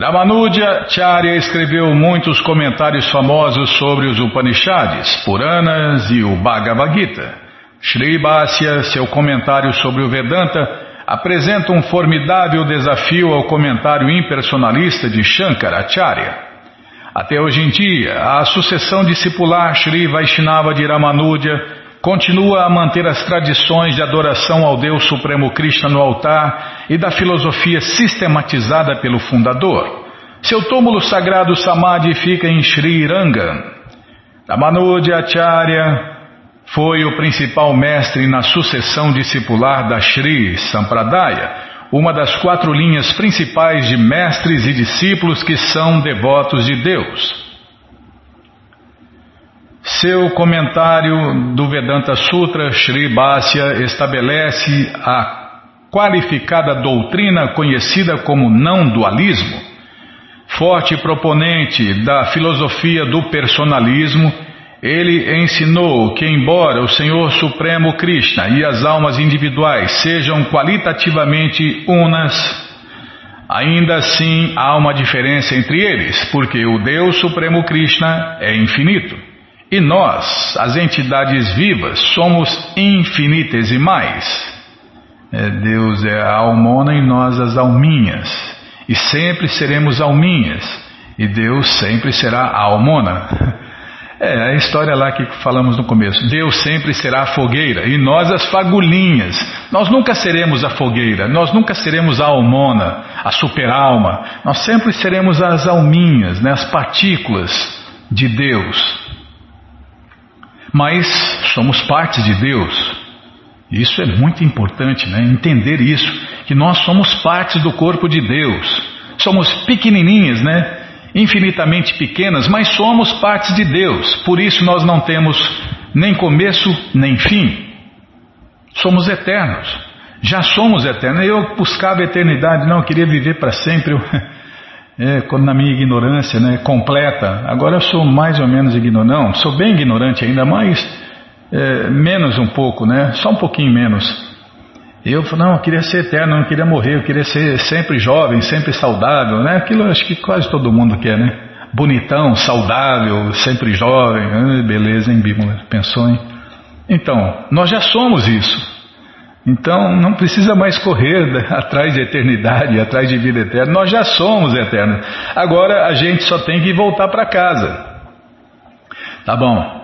Ramanuja Charya escreveu muitos comentários famosos sobre os Upanishads, Puranas e o Bhagavad Gita. Sri Bhasya, seu comentário sobre o Vedanta, apresenta um formidável desafio ao comentário impersonalista de Shankaracharya. Até hoje em dia, a sucessão discipular Sri Vaishnava de Ramanuja continua a manter as tradições de adoração ao Deus Supremo Krishna no altar e da filosofia sistematizada pelo fundador. Seu túmulo sagrado Samadhi fica em Sri Ranga. Ramanuja Acharya foi o principal mestre na sucessão discipular da Sri Sampradaya, uma das quatro linhas principais de mestres e discípulos que são devotos de Deus. Seu comentário do Vedanta Sutra, Sri Bhasya, estabelece a qualificada doutrina conhecida como não dualismo. Forte proponente da filosofia do personalismo, ele ensinou que, embora o Senhor Supremo Krishna e as almas individuais sejam qualitativamente unas, ainda assim há uma diferença entre eles, porque o Deus Supremo Krishna é infinito. E nós, as entidades vivas, somos infinitesimais. É, Deus é a almona e nós as alminhas. E sempre seremos alminhas. E Deus sempre será a almona. *laughs* É a história lá que falamos no começo. Deus sempre será a fogueira e nós as fagulhinhas. Nós nunca seremos a fogueira, nós nunca seremos a almona, a superalma. Nós sempre seremos as alminhas, né, as partículas de Deus mas somos parte de Deus. Isso é muito importante, né? Entender isso, que nós somos parte do corpo de Deus. Somos pequenininhas, né? Infinitamente pequenas, mas somos parte de Deus. Por isso nós não temos nem começo nem fim. Somos eternos. Já somos eternos. Eu buscava a eternidade, não, eu queria viver para sempre. Eu é, quando na minha ignorância né, completa, agora eu sou mais ou menos ignorante, não, sou bem ignorante ainda, mas é, menos um pouco, né, só um pouquinho menos. Eu não, eu queria ser eterno, não queria morrer, eu queria ser sempre jovem, sempre saudável, né? Aquilo acho que quase todo mundo quer, né? Bonitão, saudável, sempre jovem, beleza, hein, Bímola? Pensou, hein? Então, nós já somos isso. Então não precisa mais correr *laughs* atrás de eternidade, atrás de vida eterna. Nós já somos eternos. Agora a gente só tem que voltar para casa. Tá bom.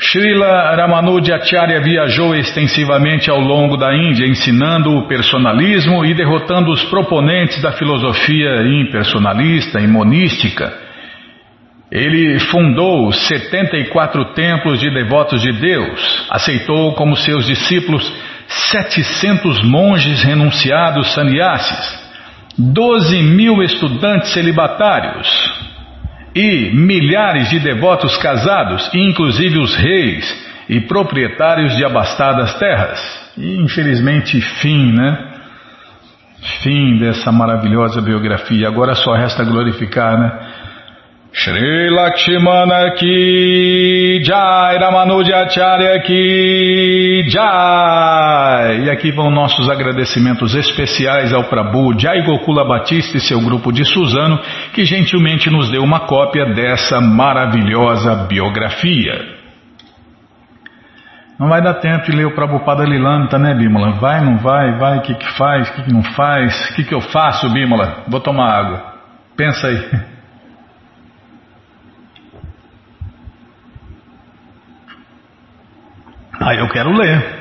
Srila Ramanujacharya viajou extensivamente ao longo da Índia, ensinando o personalismo e derrotando os proponentes da filosofia impersonalista e monística. Ele fundou 74 templos de devotos de Deus, aceitou como seus discípulos 700 monges renunciados sannyasis, 12 mil estudantes celibatários e milhares de devotos casados, inclusive os reis e proprietários de abastadas terras. E infelizmente, fim, né? Fim dessa maravilhosa biografia. Agora só resta glorificar, né? Shri Lakshmana ki Jai, Ramanujacharya ki Jai. E aqui vão nossos agradecimentos especiais ao Prabhu Jai Gokula Batista e seu grupo de Suzano, que gentilmente nos deu uma cópia dessa maravilhosa biografia. Não vai dar tempo de ler o Prabhupada Lilanta, né, Bímola? Vai, não vai, vai, o que, que faz, o que, que não faz, o que, que eu faço, Bímola? Vou tomar água. Pensa aí. *laughs* Ah, eu quero ler.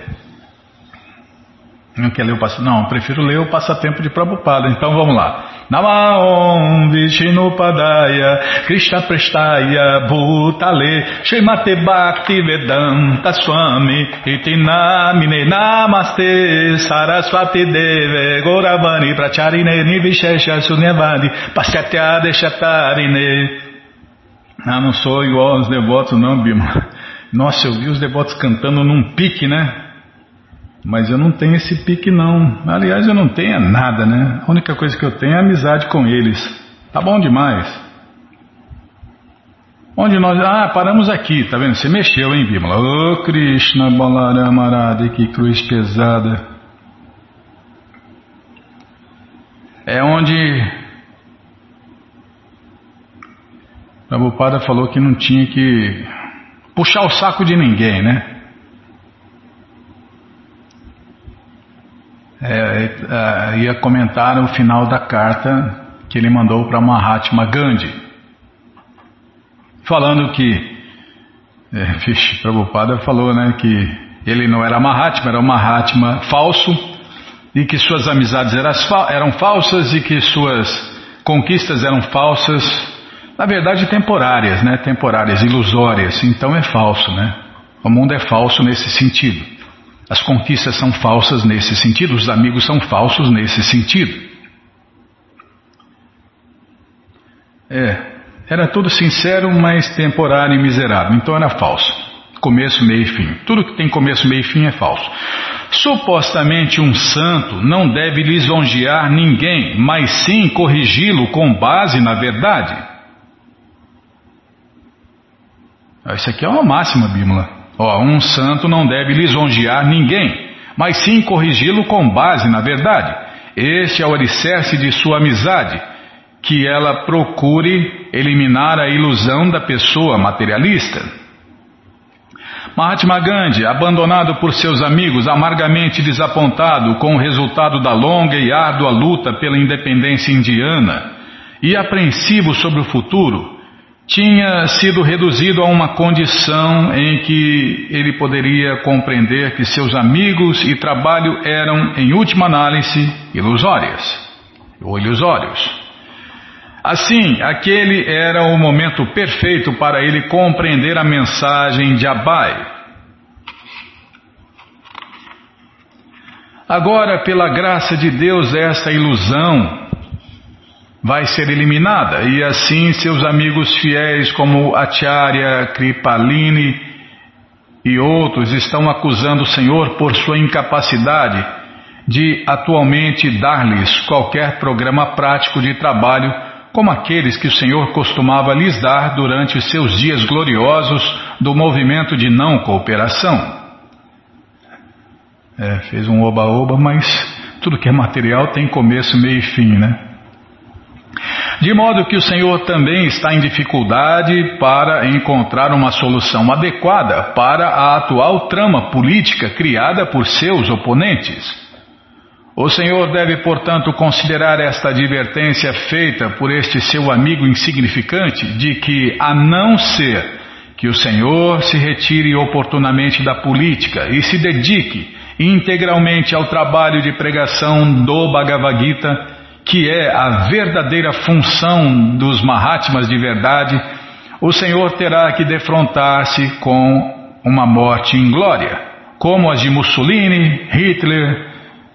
Não quer ler o passatempo? Não, prefiro ler o passatempo de Prabhupada. Então vamos lá. Namaon Vishnupadaya Krishna Prestaya Bhutale Shemate Bhakti Vedanta Swami Itinamine Namaste Saraswati Deve Goravani Pracharine Nivishesha Sunyavadi Pasyatya Deshatarine Ah, não sou igual aos devotos não, Bima. Nossa, eu vi os devotos cantando num pique, né? Mas eu não tenho esse pique não. Aliás, eu não tenho nada, né? A única coisa que eu tenho é amizade com eles. Tá bom demais. Onde nós. Ah, paramos aqui, tá vendo? Você mexeu, hein, Bímola? Ô oh, Krishna Balaramarada, que cruz pesada. É onde. Prabhupada falou que não tinha que puxar o saco de ninguém, né? É, é, ia comentar o final da carta que ele mandou para Mahatma Gandhi. falando que, é, *laughs* vixe, Prabhupada falou né, que ele não era Mahatma, era um Mahatma falso e que suas amizades eram falsas e que suas conquistas eram falsas, na verdade temporárias, né, temporárias, ilusórias, então é falso, né? O mundo é falso nesse sentido. As conquistas são falsas nesse sentido, os amigos são falsos nesse sentido. É, era tudo sincero, mas temporário e miserável, então era falso. Começo, meio e fim. Tudo que tem começo, meio e fim é falso. Supostamente um santo não deve lisonjear ninguém, mas sim corrigi-lo com base na verdade. Ah, isso aqui é uma máxima, Bímola. Ó, um santo não deve lisonjear ninguém, mas sim corrigi-lo com base na verdade. Este é o alicerce de sua amizade que ela procure eliminar a ilusão da pessoa materialista. Mahatma Gandhi, abandonado por seus amigos, amargamente desapontado com o resultado da longa e árdua luta pela independência indiana e apreensivo sobre o futuro, tinha sido reduzido a uma condição em que ele poderia compreender que seus amigos e trabalho eram, em última análise, ilusórias ou ilusórios. Assim, aquele era o momento perfeito para ele compreender a mensagem de Abai. Agora, pela graça de Deus, esta ilusão vai ser eliminada e assim seus amigos fiéis como Acharya, Kripalini e outros estão acusando o Senhor por sua incapacidade de atualmente dar-lhes qualquer programa prático de trabalho como aqueles que o Senhor costumava lhes dar durante os seus dias gloriosos do movimento de não cooperação. É, fez um oba-oba, mas tudo que é material tem começo, meio e fim, né? De modo que o Senhor também está em dificuldade para encontrar uma solução adequada para a atual trama política criada por seus oponentes. O Senhor deve, portanto, considerar esta advertência feita por este seu amigo insignificante de que, a não ser que o Senhor se retire oportunamente da política e se dedique integralmente ao trabalho de pregação do Bhagavad Gita, que é a verdadeira função dos Mahatmas de verdade, o Senhor terá que defrontar-se com uma morte inglória, como as de Mussolini, Hitler,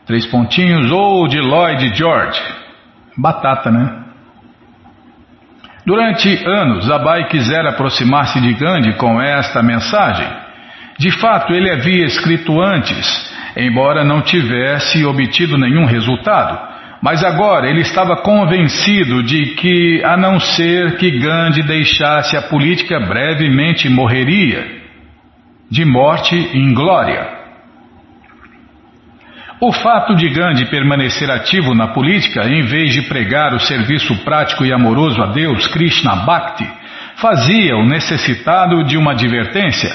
três pontinhos, ou de Lloyd George. Batata, né? Durante anos, Abai quisera aproximar-se de Gandhi com esta mensagem. De fato, ele havia escrito antes, embora não tivesse obtido nenhum resultado. Mas agora ele estava convencido de que, a não ser que Gandhi deixasse a política, brevemente morreria, de morte em glória. O fato de Gandhi permanecer ativo na política, em vez de pregar o serviço prático e amoroso a Deus, Krishna Bhakti, fazia-o necessitado de uma advertência.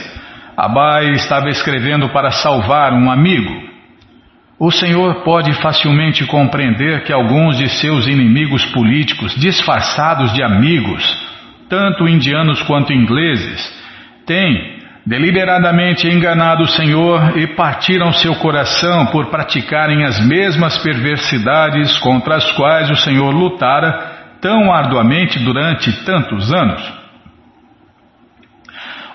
Abai estava escrevendo para salvar um amigo. O Senhor pode facilmente compreender que alguns de seus inimigos políticos, disfarçados de amigos, tanto indianos quanto ingleses, têm deliberadamente enganado o Senhor e partiram seu coração por praticarem as mesmas perversidades contra as quais o Senhor lutara tão arduamente durante tantos anos.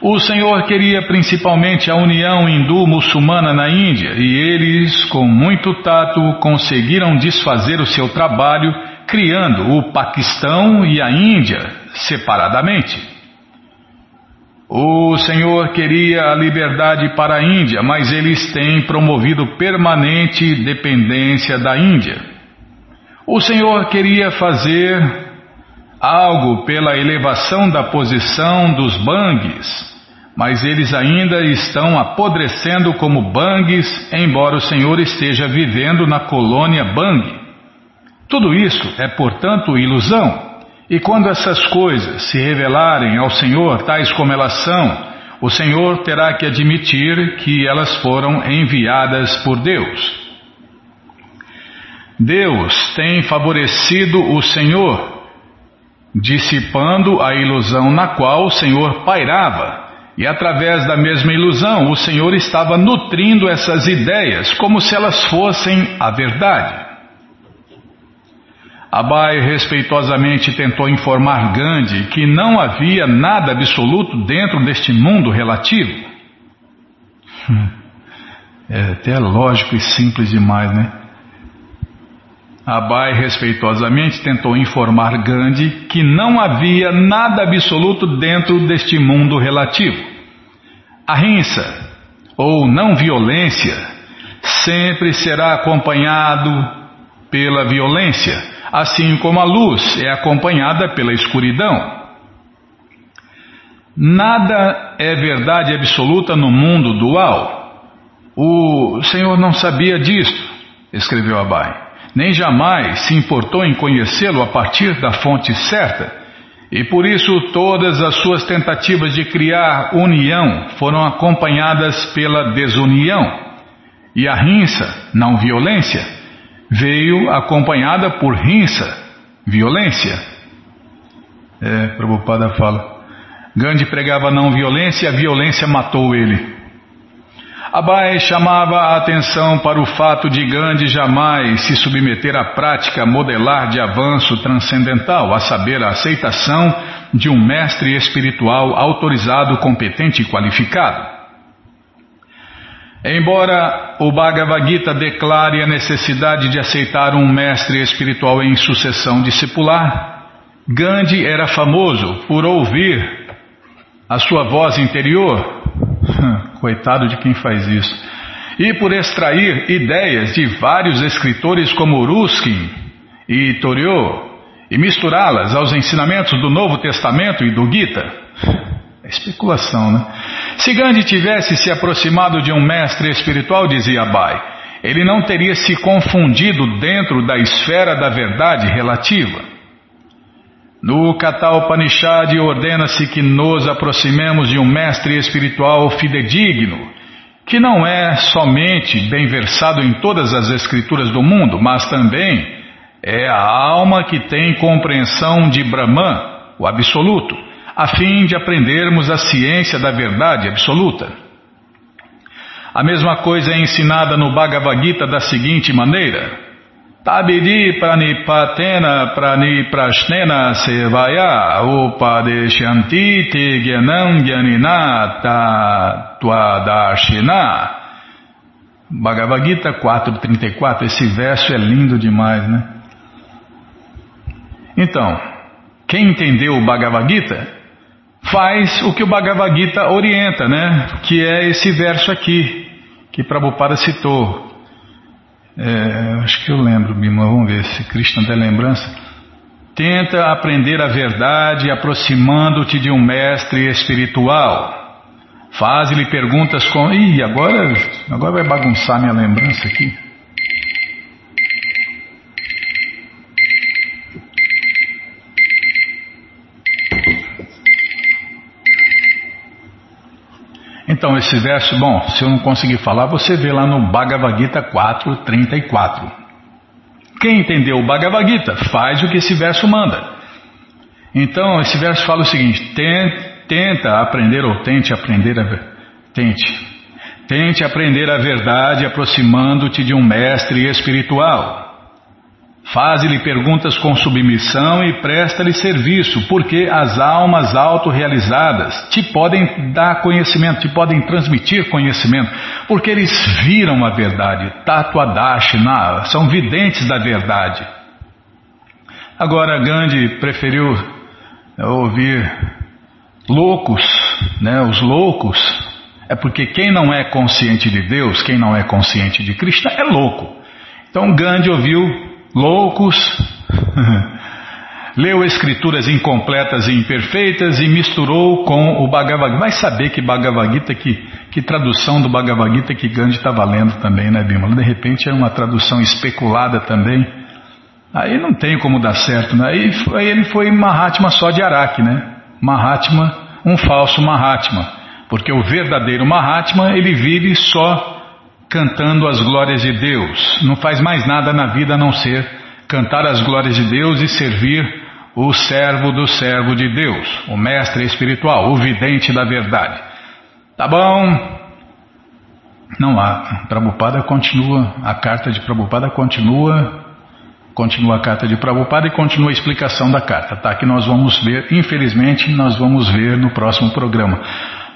O Senhor queria principalmente a união hindu-muçulmana na Índia e eles, com muito tato, conseguiram desfazer o seu trabalho criando o Paquistão e a Índia separadamente. O Senhor queria a liberdade para a Índia, mas eles têm promovido permanente dependência da Índia. O Senhor queria fazer algo pela elevação da posição dos bangues, mas eles ainda estão apodrecendo como bangues, embora o Senhor esteja vivendo na colônia Bang. Tudo isso é, portanto, ilusão. E quando essas coisas se revelarem ao Senhor, tais como elas são, o Senhor terá que admitir que elas foram enviadas por Deus. Deus tem favorecido o Senhor dissipando a ilusão na qual o Senhor pairava. E através da mesma ilusão, o Senhor estava nutrindo essas ideias como se elas fossem a verdade. Abai respeitosamente tentou informar Gandhi que não havia nada absoluto dentro deste mundo relativo. Hum. É até lógico e simples demais, né? Abai respeitosamente tentou informar Gandhi que não havia nada absoluto dentro deste mundo relativo. A rinça, ou não violência, sempre será acompanhado pela violência, assim como a luz é acompanhada pela escuridão. Nada é verdade absoluta no mundo dual. O Senhor não sabia disto, escreveu Abai nem jamais se importou em conhecê-lo a partir da fonte certa, e por isso todas as suas tentativas de criar união foram acompanhadas pela desunião. E a rinça, não violência, veio acompanhada por rinça, violência. É, Prabhupada fala. Gandhi pregava não violência e a violência matou ele. Abai chamava a atenção para o fato de Gandhi jamais se submeter à prática modelar de avanço transcendental, a saber, a aceitação de um mestre espiritual autorizado, competente e qualificado. Embora o Bhagavad Gita declare a necessidade de aceitar um mestre espiritual em sucessão discipular, Gandhi era famoso por ouvir a sua voz interior *laughs* Coitado de quem faz isso. E por extrair ideias de vários escritores como Ruskin e Torio e misturá-las aos ensinamentos do Novo Testamento e do Gita. É especulação, né? Se Gandhi tivesse se aproximado de um mestre espiritual, dizia Bai, ele não teria se confundido dentro da esfera da verdade relativa. No Kata Upanishad ordena-se que nos aproximemos de um mestre espiritual fidedigno, que não é somente bem versado em todas as escrituras do mundo, mas também é a alma que tem compreensão de Brahman, o Absoluto, a fim de aprendermos a ciência da verdade absoluta. A mesma coisa é ensinada no Bhagavad Gita da seguinte maneira. Tabidi pranipatena praniprashnena sevaya upadeshanti te gyanam gyaninata tuadashina. Bhagavad Gita 4.34, esse verso é lindo demais, né? Então, quem entendeu o Bhagavad Gita faz o que o Bhagavad Gita orienta, né? Que é esse verso aqui, que Prabhupada citou. É, acho que eu lembro, Bima, vamos ver se Krishna tem lembrança. Tenta aprender a verdade aproximando-te de um mestre espiritual. Faz-lhe perguntas com. Ih, agora, agora vai bagunçar minha lembrança aqui. Então, esse verso, bom, se eu não conseguir falar, você vê lá no Bhagavad Gita 4.34. Quem entendeu o Bhagavad Gita faz o que esse verso manda. Então, esse verso fala o seguinte: tenta aprender ou tente aprender a tente. Tente aprender a verdade aproximando-te de um mestre espiritual. Faze-lhe perguntas com submissão e presta-lhe serviço, porque as almas autorrealizadas te podem dar conhecimento, te podem transmitir conhecimento, porque eles viram a verdade, tatuadashina, são videntes da verdade. Agora Gandhi preferiu ouvir loucos, né, os loucos, é porque quem não é consciente de Deus, quem não é consciente de Krishna é louco. Então Gandhi ouviu loucos, *laughs* leu escrituras incompletas e imperfeitas e misturou com o Bhagavad Gita. Vai saber que Bhagavad Gita, que, que tradução do Bhagavad Gita que Gandhi estava lendo também, né, Bimala? De repente era uma tradução especulada também. Aí não tem como dar certo, né? Aí, aí ele foi Mahatma só de Araque, né? Mahatma, um falso Mahatma. Porque o verdadeiro Mahatma, ele vive só cantando as glórias de Deus. Não faz mais nada na vida a não ser cantar as glórias de Deus e servir o servo do servo de Deus, o mestre espiritual, o vidente da verdade. Tá bom? Não, a Prabhupada continua, a carta de Prabhupada continua, continua a carta de Prabhupada e continua a explicação da carta, tá? Que nós vamos ver, infelizmente, nós vamos ver no próximo programa.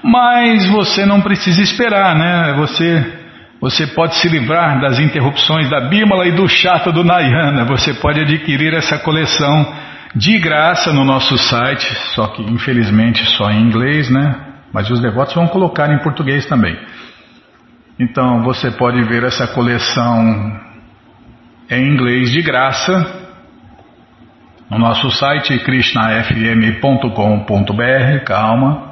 Mas você não precisa esperar, né? Você você pode se livrar das interrupções da Bímola e do chato do Nayana. Você pode adquirir essa coleção de graça no nosso site, só que infelizmente só em inglês, né? Mas os devotos vão colocar em português também. Então você pode ver essa coleção em inglês de graça no nosso site krishnafm.com.br. Calma.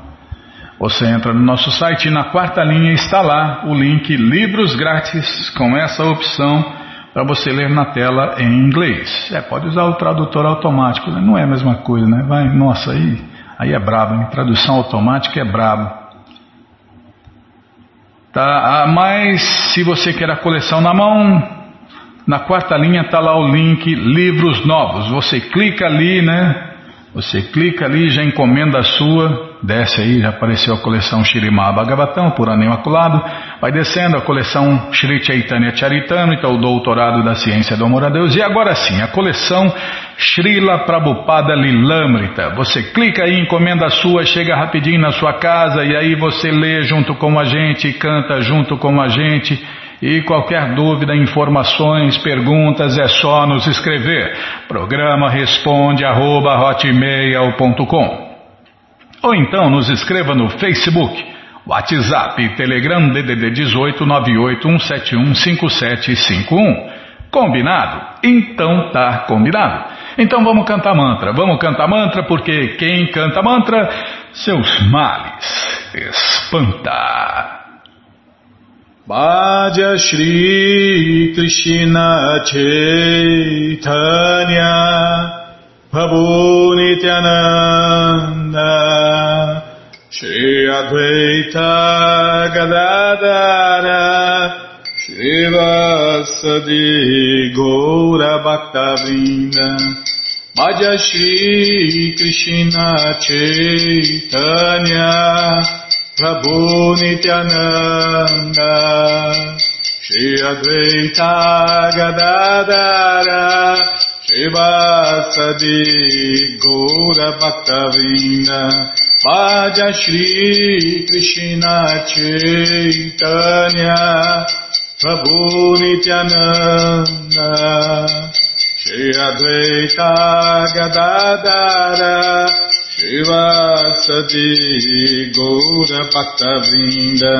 Você entra no nosso site e na quarta linha está lá o link Livros Grátis com essa opção para você ler na tela em inglês. É, pode usar o tradutor automático, né? não é a mesma coisa, né? Vai, nossa, aí, aí é brabo, hein? tradução automática é brabo. Tá, mas se você quer a coleção na mão, na quarta linha está lá o link Livros Novos. Você clica ali, né? Você clica ali, já encomenda a sua, desce aí, já apareceu a coleção Shirimá Bhagavatam, por ano imaculado, vai descendo a coleção Shri Chaitanya Charitamrita, o doutorado da ciência do amor a Deus, e agora sim, a coleção Srila Prabhupada Lilamrita. Você clica aí, encomenda a sua, chega rapidinho na sua casa, e aí você lê junto com a gente, canta junto com a gente, e qualquer dúvida, informações, perguntas é só nos escrever. Programa responde arroba, Ou então nos escreva no Facebook, WhatsApp, Telegram DDD 18 981715751. Combinado? Então tá combinado. Então vamos cantar mantra. Vamos cantar mantra porque quem canta mantra, seus males espanta. Bhaja Shri Krishna Chaitanya Prabhu Nityananda Shri Advaita Gadadara Shri Vasadi Gaura Bhaktavinda Bhaja Shri Krishna Chaitanya Prabhu Nityananda Shri Advaita Gadadara Shri Vasadi Gaura Bhaktavinda Vaja Shri Krishna Chaitanya Prabhu Nityananda Shri Advaita Gadadara Shivasadi Gaura Bhaktavrinda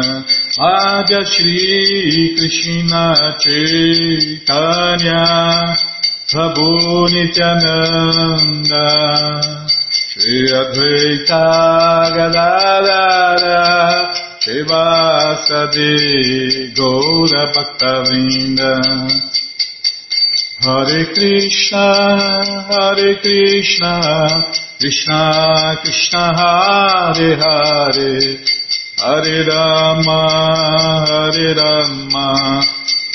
Adya Shri Krishna Chaitanya Prabhu Nityananda Shri Advaita Gadadara Shivasadi Gaura Bhaktavrinda. Hare Krishna Hare Krishna Krishna Krishna Hare Hare. Hare Rama Hare Rama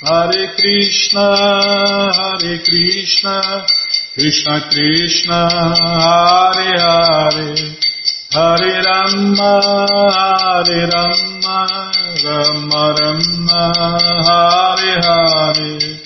Hare Krishna Hare Krishna Krishna Krishna Hare Hare. Hare Rama Hare Rama Rama Rama Hare Hare.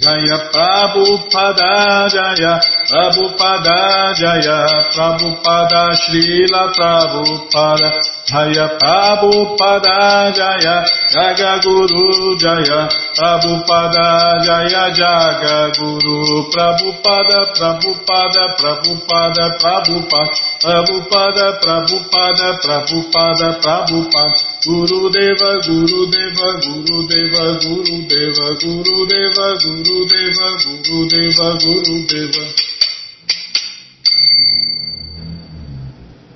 Jaya Prabhupada Jaya Prabhupada Jaya Prabhupada Srila Prabhupada Jaya Prabhupada Jaya Jaga Guru Jaya Prabhupada Jaya Jaga Guru Prabhupada Prabhupada Prabhupada Prabhupada Prabhupada Prabhupada Prabhupada Prabhupada Guru Deva Guru Deva Guru Deva Guru Deva Guru Deva Guru Deva Guru Deva Guru Deva Thank you.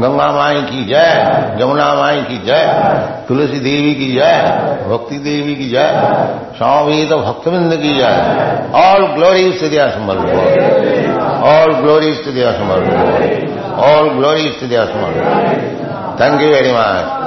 Ganga माई की जय जमुना माई की जय, तुलसी देवी की जय, भक्ति देवी की जय, स्वामी तो भक्तविंद की जय। ऑल ग्लोरी स्थितिया समल ऑल ग्लोरी स्थितिया संभल ऑल ग्लोरी स्थितिया संभल थैंक यू वेरी मच